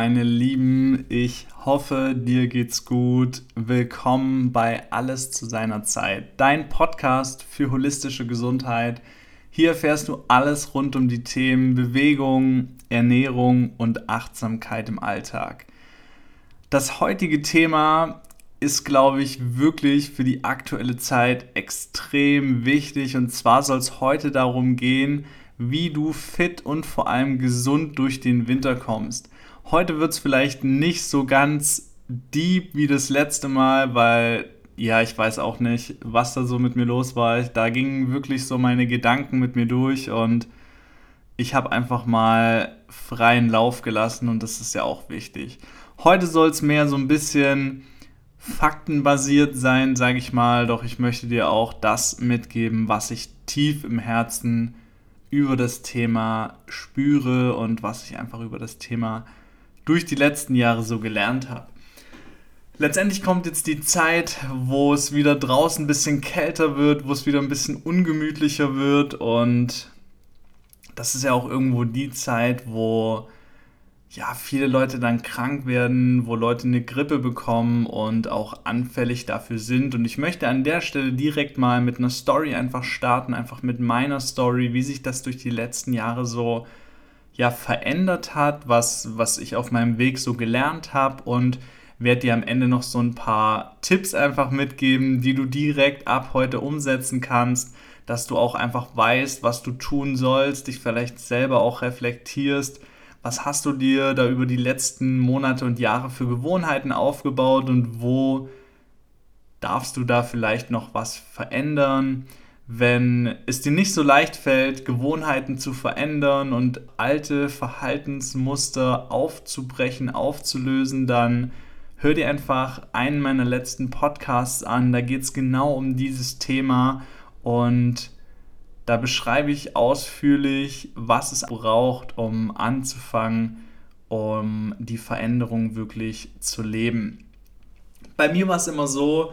Meine Lieben. Ich hoffe, dir geht's gut. Willkommen bei Alles zu seiner Zeit, dein Podcast für holistische Gesundheit. Hier erfährst du alles rund um die Themen Bewegung, Ernährung und Achtsamkeit im Alltag. Das heutige Thema ist, glaube ich, wirklich für die aktuelle Zeit extrem wichtig. Und zwar soll es heute darum gehen, wie du fit und vor allem gesund durch den Winter kommst. Heute wird es vielleicht nicht so ganz deep wie das letzte Mal, weil ja, ich weiß auch nicht, was da so mit mir los war. Da gingen wirklich so meine Gedanken mit mir durch und ich habe einfach mal freien Lauf gelassen und das ist ja auch wichtig. Heute soll es mehr so ein bisschen faktenbasiert sein, sage ich mal, doch ich möchte dir auch das mitgeben, was ich tief im Herzen über das Thema spüre und was ich einfach über das Thema durch die letzten Jahre so gelernt habe. Letztendlich kommt jetzt die Zeit, wo es wieder draußen ein bisschen kälter wird, wo es wieder ein bisschen ungemütlicher wird und das ist ja auch irgendwo die Zeit, wo ja, viele Leute dann krank werden, wo Leute eine Grippe bekommen und auch anfällig dafür sind. Und ich möchte an der Stelle direkt mal mit einer Story einfach starten, einfach mit meiner Story, wie sich das durch die letzten Jahre so ja, verändert hat, was, was ich auf meinem Weg so gelernt habe und werde dir am Ende noch so ein paar Tipps einfach mitgeben, die du direkt ab heute umsetzen kannst, dass du auch einfach weißt, was du tun sollst, dich vielleicht selber auch reflektierst was hast du dir da über die letzten Monate und Jahre für Gewohnheiten aufgebaut und wo darfst du da vielleicht noch was verändern? Wenn es dir nicht so leicht fällt, Gewohnheiten zu verändern und alte Verhaltensmuster aufzubrechen, aufzulösen, dann hör dir einfach einen meiner letzten Podcasts an. Da geht es genau um dieses Thema und da beschreibe ich ausführlich, was es braucht, um anzufangen, um die Veränderung wirklich zu leben. Bei mir war es immer so,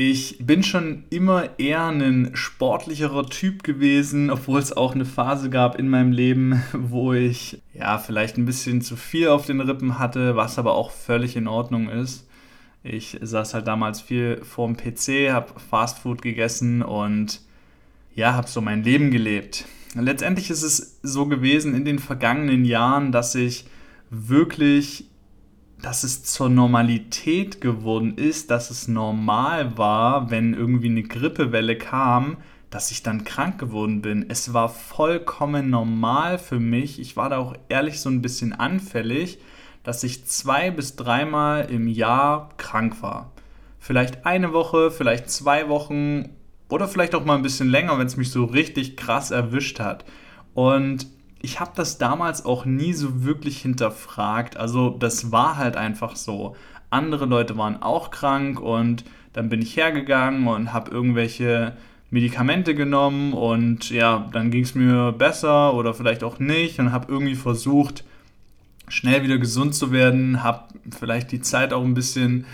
ich bin schon immer eher ein sportlicherer Typ gewesen, obwohl es auch eine Phase gab in meinem Leben, wo ich ja vielleicht ein bisschen zu viel auf den Rippen hatte, was aber auch völlig in Ordnung ist. Ich saß halt damals viel vorm PC, habe Fastfood gegessen und ja, habe so mein Leben gelebt. Letztendlich ist es so gewesen in den vergangenen Jahren, dass ich wirklich, dass es zur Normalität geworden ist, dass es normal war, wenn irgendwie eine Grippewelle kam, dass ich dann krank geworden bin. Es war vollkommen normal für mich. Ich war da auch ehrlich so ein bisschen anfällig, dass ich zwei bis dreimal im Jahr krank war. Vielleicht eine Woche, vielleicht zwei Wochen oder vielleicht auch mal ein bisschen länger, wenn es mich so richtig krass erwischt hat. Und ich habe das damals auch nie so wirklich hinterfragt. Also das war halt einfach so. Andere Leute waren auch krank und dann bin ich hergegangen und habe irgendwelche Medikamente genommen und ja, dann ging es mir besser oder vielleicht auch nicht und habe irgendwie versucht, schnell wieder gesund zu werden, habe vielleicht die Zeit auch ein bisschen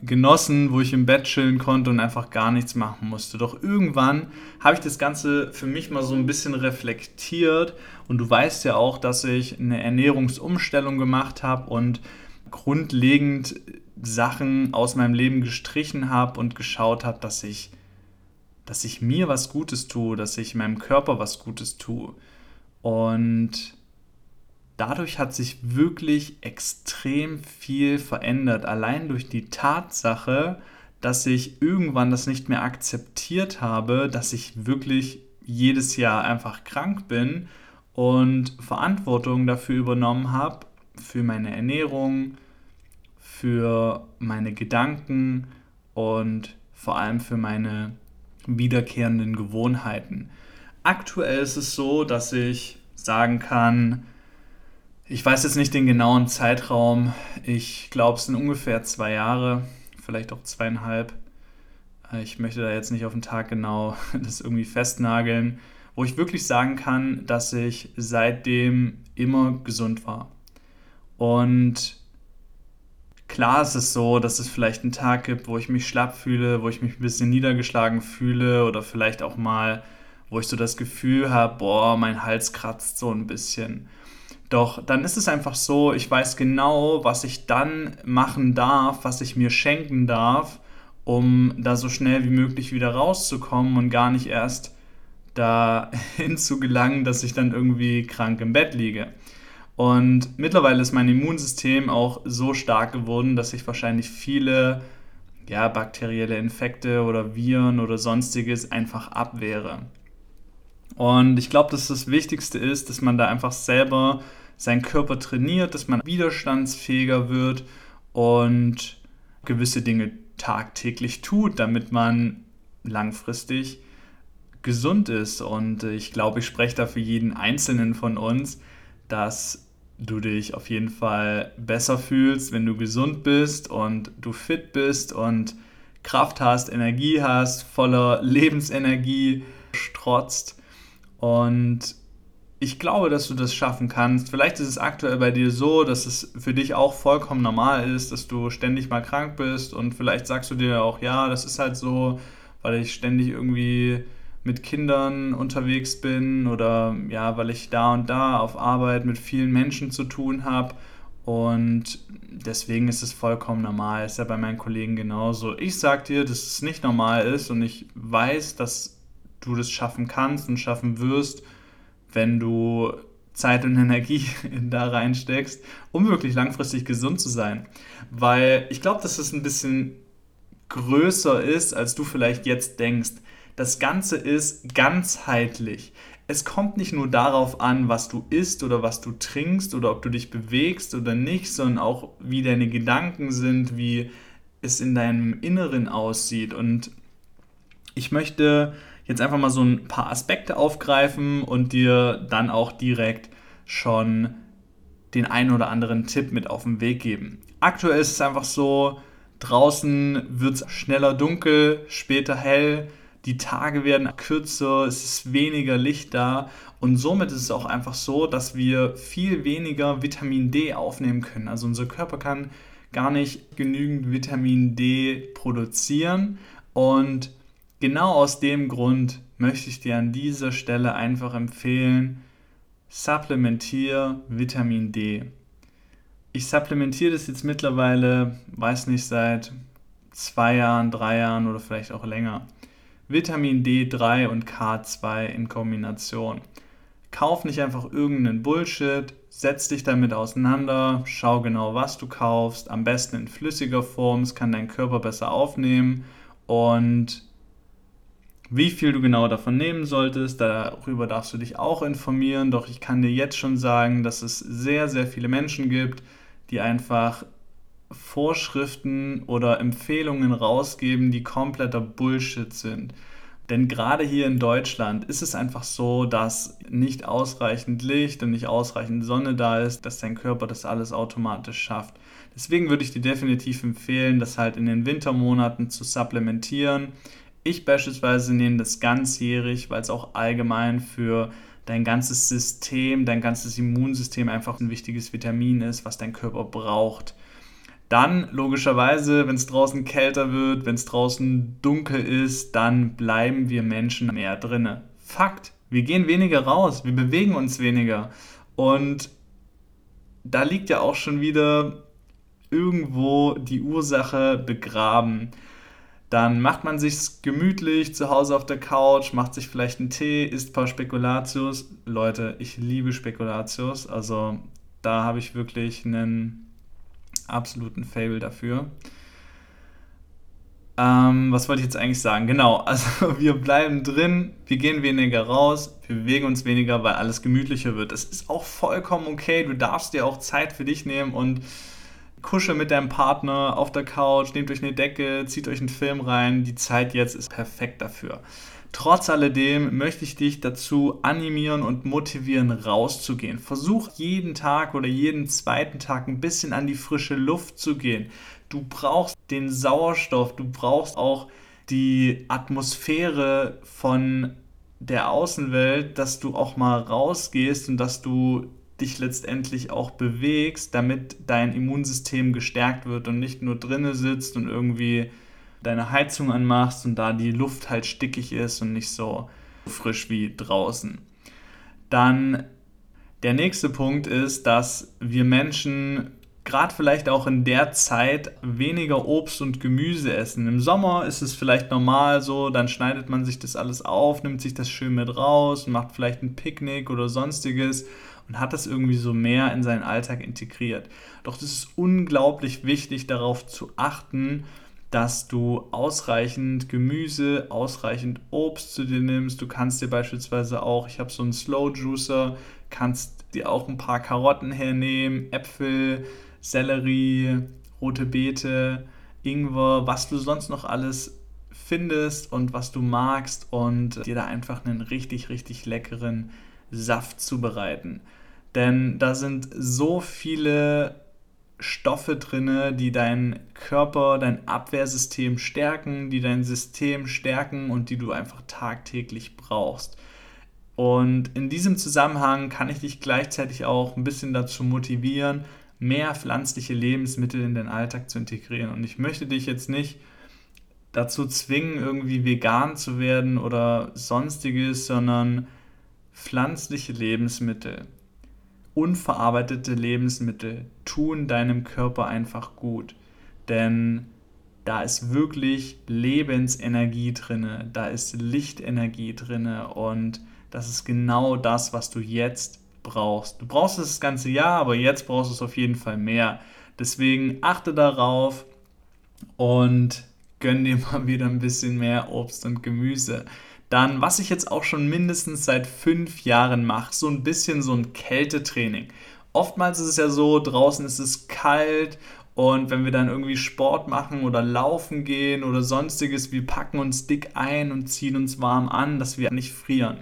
genossen, wo ich im Bett chillen konnte und einfach gar nichts machen musste. Doch irgendwann habe ich das Ganze für mich mal so ein bisschen reflektiert und du weißt ja auch, dass ich eine Ernährungsumstellung gemacht habe und grundlegend Sachen aus meinem Leben gestrichen habe und geschaut habe, dass ich dass ich mir was Gutes tue, dass ich meinem Körper was Gutes tue. Und dadurch hat sich wirklich extrem viel verändert. Allein durch die Tatsache, dass ich irgendwann das nicht mehr akzeptiert habe, dass ich wirklich jedes Jahr einfach krank bin und Verantwortung dafür übernommen habe, für meine Ernährung, für meine Gedanken und vor allem für meine wiederkehrenden Gewohnheiten. Aktuell ist es so, dass ich sagen kann, ich weiß jetzt nicht den genauen Zeitraum. Ich glaube, es sind ungefähr zwei Jahre, vielleicht auch zweieinhalb. Äh, ich möchte da jetzt nicht auf den Tag genau das irgendwie festnageln, wo ich wirklich sagen kann, dass ich seitdem immer gesund war. Und klar ist es so, dass es vielleicht einen Tag gibt, wo ich mich schlapp fühle, wo ich mich ein bisschen niedergeschlagen fühle oder vielleicht auch mal, wo ich so das Gefühl habe, boah, mein Hals kratzt so ein bisschen. Doch dann ist es einfach so, ich weiß genau, was ich dann machen darf, was ich mir schenken darf, um da so schnell wie möglich wieder rauszukommen und gar nicht erst dahin zu gelangen, dass ich dann irgendwie krank im Bett liege. Und mittlerweile ist mein Immunsystem auch so stark geworden, dass ich wahrscheinlich viele ja, bakterielle Infekte oder Viren oder sonstiges einfach abwehre. Und ich glaube, dass das Wichtigste ist, dass man da einfach selber seinen Körper trainiert, dass man widerstandsfähiger wird und gewisse Dinge tagtäglich tut, damit man langfristig gesund ist. Und ich glaube, ich spreche da für jeden Einzelnen von uns, dass du dich auf jeden Fall besser fühlst, wenn du gesund bist und du fit bist und Kraft hast, Energie hast, voller Lebensenergie strotzt. Und ich glaube, dass du das schaffen kannst. Vielleicht ist es aktuell bei dir so, dass es für dich auch vollkommen normal ist, dass du ständig mal krank bist und vielleicht sagst du dir auch, ja, das ist halt so, weil ich ständig irgendwie mit Kindern unterwegs bin oder ja, weil ich da und da auf Arbeit mit vielen Menschen zu tun habe. Und deswegen ist es vollkommen normal. Ist ja bei meinen Kollegen genauso. Ich sag dir, dass es nicht normal ist und ich weiß, dass du das schaffen kannst und schaffen wirst, wenn du Zeit und Energie da reinsteckst, um wirklich langfristig gesund zu sein. Weil ich glaube, dass es ein bisschen größer ist, als du vielleicht jetzt denkst. Das Ganze ist ganzheitlich. Es kommt nicht nur darauf an, was du isst oder was du trinkst oder ob du dich bewegst oder nicht, sondern auch wie deine Gedanken sind, wie es in deinem Inneren aussieht. Und ich möchte jetzt einfach mal so ein paar Aspekte aufgreifen und dir dann auch direkt schon den einen oder anderen Tipp mit auf den Weg geben. Aktuell ist es einfach so, draußen wird es schneller dunkel, später hell die Tage werden kürzer, es ist weniger Licht da und somit ist es auch einfach so, dass wir viel weniger Vitamin D aufnehmen können. Also unser Körper kann gar nicht genügend Vitamin D produzieren und genau aus dem Grund möchte ich dir an dieser Stelle einfach empfehlen, supplementiere Vitamin D. Ich supplementiere das jetzt mittlerweile, weiß nicht, seit zwei Jahren, drei Jahren oder vielleicht auch länger. Vitamin D3 und K2 in Kombination. Kauf nicht einfach irgendeinen Bullshit, setz dich damit auseinander, schau genau, was du kaufst, am besten in flüssiger Form, es kann dein Körper besser aufnehmen und wie viel du genau davon nehmen solltest, darüber darfst du dich auch informieren, doch ich kann dir jetzt schon sagen, dass es sehr, sehr viele Menschen gibt, die einfach Vorschriften oder Empfehlungen rausgeben, die kompletter Bullshit sind. Denn gerade hier in Deutschland ist es einfach so, dass nicht ausreichend Licht und nicht ausreichend Sonne da ist, dass dein Körper das alles automatisch schafft. Deswegen würde ich dir definitiv empfehlen, das halt in den Wintermonaten zu supplementieren. Ich beispielsweise nehme das ganzjährig, weil es auch allgemein für dein ganzes System, dein ganzes Immunsystem einfach ein wichtiges Vitamin ist, was dein Körper braucht. Dann logischerweise, wenn es draußen kälter wird, wenn es draußen dunkel ist, dann bleiben wir Menschen mehr drinne. Fakt, wir gehen weniger raus, wir bewegen uns weniger. Und da liegt ja auch schon wieder irgendwo die Ursache begraben. Dann macht man sich gemütlich zu Hause auf der Couch, macht sich vielleicht einen Tee, isst ein paar Spekulatius. Leute, ich liebe Spekulatius. Also da habe ich wirklich einen absoluten Fable dafür. Ähm, was wollte ich jetzt eigentlich sagen? Genau, also wir bleiben drin, wir gehen weniger raus, wir bewegen uns weniger, weil alles gemütlicher wird. Das ist auch vollkommen okay. Du darfst dir auch Zeit für dich nehmen und kuschel mit deinem Partner auf der Couch, nehmt euch eine Decke, zieht euch einen Film rein. Die Zeit jetzt ist perfekt dafür. Trotz alledem möchte ich dich dazu animieren und motivieren, rauszugehen. Versuch jeden Tag oder jeden zweiten Tag ein bisschen an die frische Luft zu gehen. Du brauchst den Sauerstoff, du brauchst auch die Atmosphäre von der Außenwelt, dass du auch mal rausgehst und dass du dich letztendlich auch bewegst, damit dein Immunsystem gestärkt wird und nicht nur drinne sitzt und irgendwie deine Heizung anmachst und da die Luft halt stickig ist und nicht so frisch wie draußen. Dann Der nächste Punkt ist, dass wir Menschen gerade vielleicht auch in der Zeit weniger Obst und Gemüse essen. Im Sommer ist es vielleicht normal so, dann schneidet man sich das alles auf, nimmt sich das schön mit raus, macht vielleicht ein Picknick oder sonstiges und hat das irgendwie so mehr in seinen Alltag integriert. Doch es ist unglaublich wichtig darauf zu achten, dass du ausreichend Gemüse, ausreichend Obst zu dir nimmst. Du kannst dir beispielsweise auch, ich habe so einen Slow Juicer, kannst dir auch ein paar Karotten hernehmen, Äpfel, Sellerie, rote Beete, Ingwer, was du sonst noch alles findest und was du magst und dir da einfach einen richtig, richtig leckeren Saft zubereiten. Denn da sind so viele Stoffe drin, die deinen Körper, dein Abwehrsystem stärken, die dein System stärken und die du einfach tagtäglich brauchst. Und in diesem Zusammenhang kann ich dich gleichzeitig auch ein bisschen dazu motivieren, mehr pflanzliche Lebensmittel in den Alltag zu integrieren. Und ich möchte dich jetzt nicht dazu zwingen, irgendwie vegan zu werden oder sonstiges, sondern pflanzliche Lebensmittel unverarbeitete Lebensmittel tun deinem Körper einfach gut. Denn da ist wirklich Lebensenergie drin, da ist Lichtenergie drin und das ist genau das, was du jetzt brauchst. Du brauchst es das ganze Jahr, aber jetzt brauchst du es auf jeden Fall mehr. Deswegen achte darauf und gönn dir mal wieder ein bisschen mehr Obst und Gemüse. Dann, was ich jetzt auch schon mindestens seit fünf Jahren mache, so ein bisschen so ein Kältetraining. Oftmals ist es ja so, draußen ist es kalt und wenn wir dann irgendwie Sport machen oder laufen gehen oder sonstiges, wir packen uns dick ein und ziehen uns warm an, dass wir nicht frieren.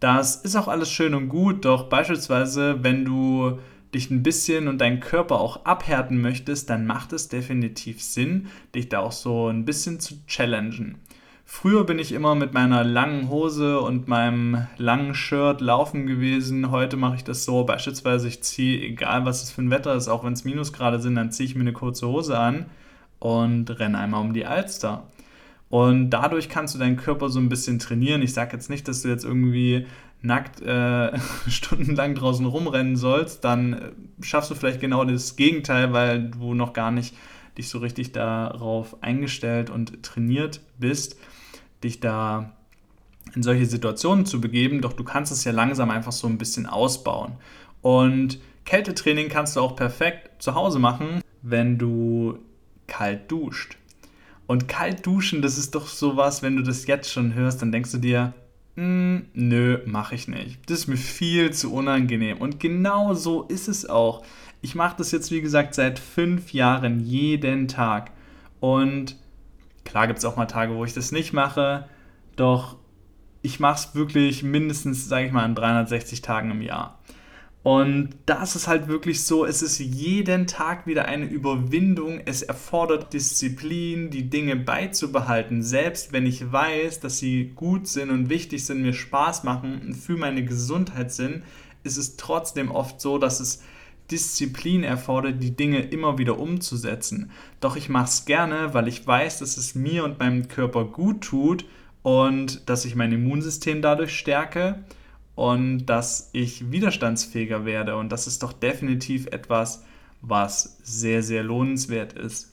Das ist auch alles schön und gut, doch beispielsweise, wenn du dich ein bisschen und deinen Körper auch abhärten möchtest, dann macht es definitiv Sinn, dich da auch so ein bisschen zu challengen. Früher bin ich immer mit meiner langen Hose und meinem langen Shirt laufen gewesen. Heute mache ich das so, beispielsweise ich ziehe, egal was es für ein Wetter ist, auch wenn es Minusgrade sind, dann ziehe ich mir eine kurze Hose an und renne einmal um die Alster. Und dadurch kannst du deinen Körper so ein bisschen trainieren. Ich sage jetzt nicht, dass du jetzt irgendwie nackt äh, stundenlang draußen rumrennen sollst. Dann äh, schaffst du vielleicht genau das Gegenteil, weil du noch gar nicht dich so richtig darauf eingestellt und trainiert bist dich da in solche Situationen zu begeben, doch du kannst es ja langsam einfach so ein bisschen ausbauen. Und Kältetraining kannst du auch perfekt zu Hause machen, wenn du kalt duscht. Und kalt duschen, das ist doch sowas, wenn du das jetzt schon hörst, dann denkst du dir, hm, nö, mache ich nicht. Das ist mir viel zu unangenehm. Und genau so ist es auch. Ich mache das jetzt, wie gesagt, seit fünf Jahren jeden Tag. Und Klar gibt es auch mal Tage, wo ich das nicht mache, doch ich mache es wirklich mindestens, sage ich mal, an 360 Tagen im Jahr. Und das ist halt wirklich so, es ist jeden Tag wieder eine Überwindung. Es erfordert Disziplin, die Dinge beizubehalten. Selbst wenn ich weiß, dass sie gut sind und wichtig sind, mir Spaß machen und für meine Gesundheit sind, ist es trotzdem oft so, dass es Disziplin erfordert, die Dinge immer wieder umzusetzen. Doch ich mache es gerne, weil ich weiß, dass es mir und meinem Körper gut tut und dass ich mein Immunsystem dadurch stärke und dass ich widerstandsfähiger werde. Und das ist doch definitiv etwas, was sehr, sehr lohnenswert ist.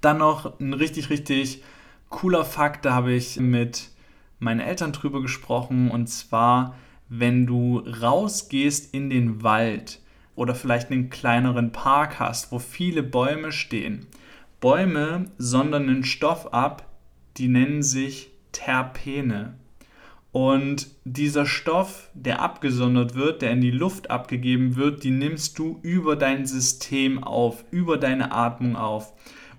Dann noch ein richtig, richtig cooler Fakt, da habe ich mit meinen Eltern drüber gesprochen. Und zwar, wenn du rausgehst in den Wald, oder vielleicht einen kleineren Park hast, wo viele Bäume stehen. Bäume sondern einen Stoff ab, die nennen sich Terpene. Und dieser Stoff, der abgesondert wird, der in die Luft abgegeben wird, die nimmst du über dein System auf, über deine Atmung auf.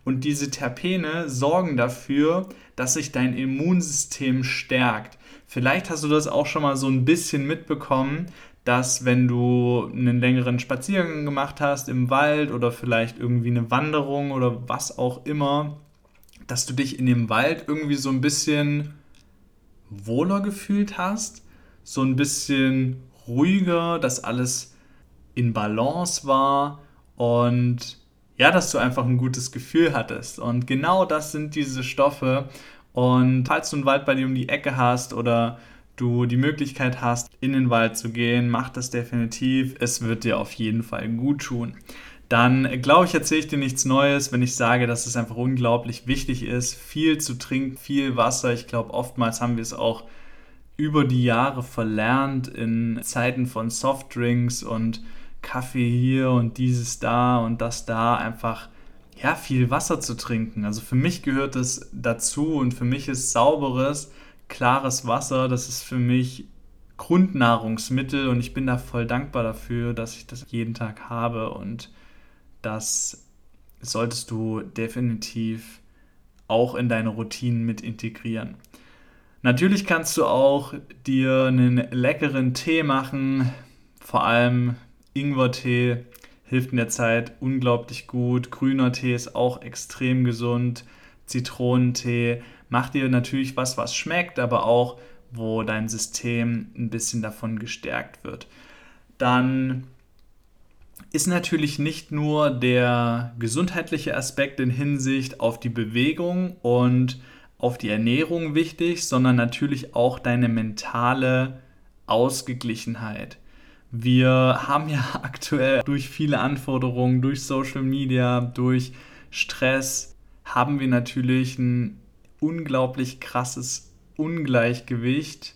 Und diese Terpene sorgen dafür, dass sich dein Immunsystem stärkt. Vielleicht hast du das auch schon mal so ein bisschen mitbekommen, dass wenn du einen längeren Spaziergang gemacht hast im Wald oder vielleicht irgendwie eine Wanderung oder was auch immer, dass du dich in dem Wald irgendwie so ein bisschen wohler gefühlt hast, so ein bisschen ruhiger, dass alles in Balance war und ja, dass du einfach ein gutes Gefühl hattest. Und genau das sind diese Stoffe. Und falls du einen Wald bei dir um die Ecke hast oder du die Möglichkeit hast, in den Wald zu gehen, mach das definitiv. Es wird dir auf jeden Fall gut tun. Dann glaube ich, erzähle ich dir nichts Neues, wenn ich sage, dass es einfach unglaublich wichtig ist, viel zu trinken, viel Wasser. Ich glaube, oftmals haben wir es auch über die Jahre verlernt in Zeiten von Softdrinks und Kaffee hier und dieses da und das da einfach ja viel Wasser zu trinken. Also für mich gehört es dazu und für mich ist sauberes, klares Wasser, das ist für mich Grundnahrungsmittel und ich bin da voll dankbar dafür, dass ich das jeden Tag habe und das solltest du definitiv auch in deine Routinen mit integrieren. Natürlich kannst du auch dir einen leckeren Tee machen, vor allem Ingwertee hilft in der Zeit unglaublich gut. Grüner Tee ist auch extrem gesund. Zitronentee. Mach dir natürlich was, was schmeckt, aber auch, wo dein System ein bisschen davon gestärkt wird. Dann ist natürlich nicht nur der gesundheitliche Aspekt in Hinsicht auf die Bewegung und auf die Ernährung wichtig, sondern natürlich auch deine mentale Ausgeglichenheit. Wir haben ja aktuell durch viele Anforderungen, durch Social Media, durch Stress, haben wir natürlich ein unglaublich krasses Ungleichgewicht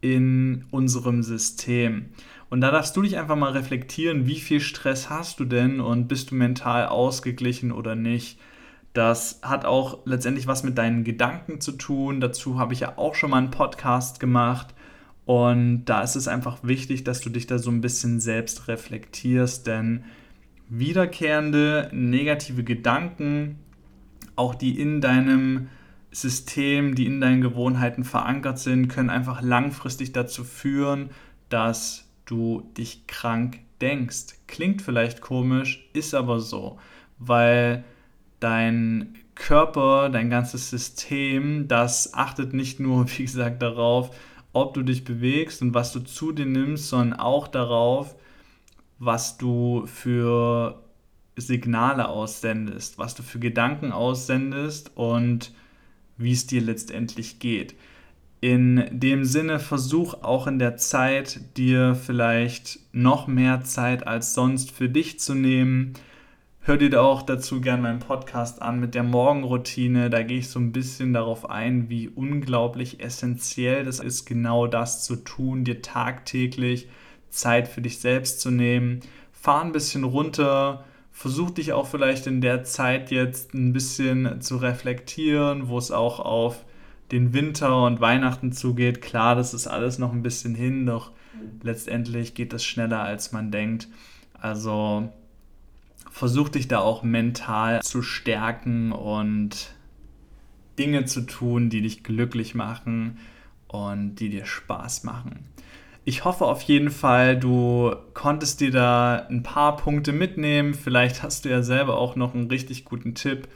in unserem System. Und da darfst du dich einfach mal reflektieren, wie viel Stress hast du denn und bist du mental ausgeglichen oder nicht. Das hat auch letztendlich was mit deinen Gedanken zu tun. Dazu habe ich ja auch schon mal einen Podcast gemacht. Und da ist es einfach wichtig, dass du dich da so ein bisschen selbst reflektierst, denn wiederkehrende negative Gedanken, auch die in deinem System, die in deinen Gewohnheiten verankert sind, können einfach langfristig dazu führen, dass du dich krank denkst. Klingt vielleicht komisch, ist aber so, weil dein Körper, dein ganzes System, das achtet nicht nur, wie gesagt, darauf, ob du dich bewegst und was du zu dir nimmst, sondern auch darauf, was du für Signale aussendest, was du für Gedanken aussendest und wie es dir letztendlich geht. In dem Sinne, versuch auch in der Zeit, dir vielleicht noch mehr Zeit als sonst für dich zu nehmen, Hör dir auch dazu gerne meinen Podcast an mit der Morgenroutine. Da gehe ich so ein bisschen darauf ein, wie unglaublich essentiell das ist, genau das zu tun, dir tagtäglich Zeit für dich selbst zu nehmen. Fahr ein bisschen runter, versuch dich auch vielleicht in der Zeit jetzt ein bisschen zu reflektieren, wo es auch auf den Winter und Weihnachten zugeht. Klar, das ist alles noch ein bisschen hin, doch letztendlich geht es schneller, als man denkt. Also versuch dich da auch mental zu stärken und Dinge zu tun, die dich glücklich machen und die dir Spaß machen. Ich hoffe auf jeden Fall, du konntest dir da ein paar Punkte mitnehmen. Vielleicht hast du ja selber auch noch einen richtig guten Tipp,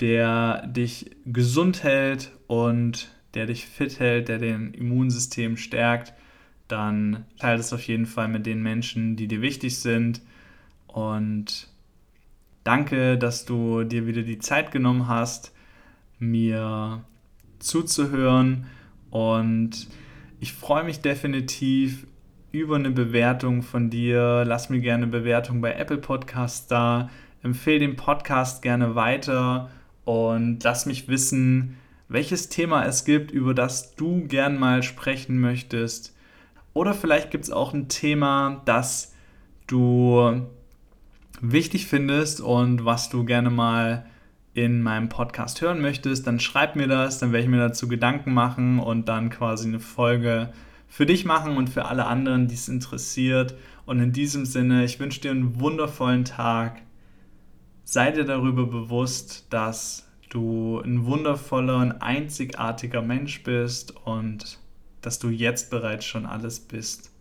der dich gesund hält und der dich fit hält, der dein Immunsystem stärkt. Dann teile es auf jeden Fall mit den Menschen, die dir wichtig sind. Und Danke, dass du dir wieder die Zeit genommen hast, mir zuzuhören und ich freue mich definitiv über eine Bewertung von dir. Lass mir gerne eine Bewertung bei Apple Podcasts da. Empfehle den Podcast gerne weiter und lass mich wissen, welches Thema es gibt, über das du gern mal sprechen möchtest. Oder vielleicht gibt es auch ein Thema, das du wichtig findest und was du gerne mal in meinem Podcast hören möchtest, dann schreib mir das, dann werde ich mir dazu Gedanken machen und dann quasi eine Folge für dich machen und für alle anderen, die es interessiert. Und in diesem Sinne, ich wünsche dir einen wundervollen Tag. Sei dir darüber bewusst, dass du ein wundervoller und einzigartiger Mensch bist und dass du jetzt bereits schon alles bist.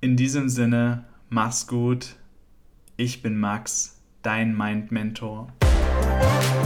In diesem Sinne, mach's gut ich bin Max, dein Mind Mentor. Bye.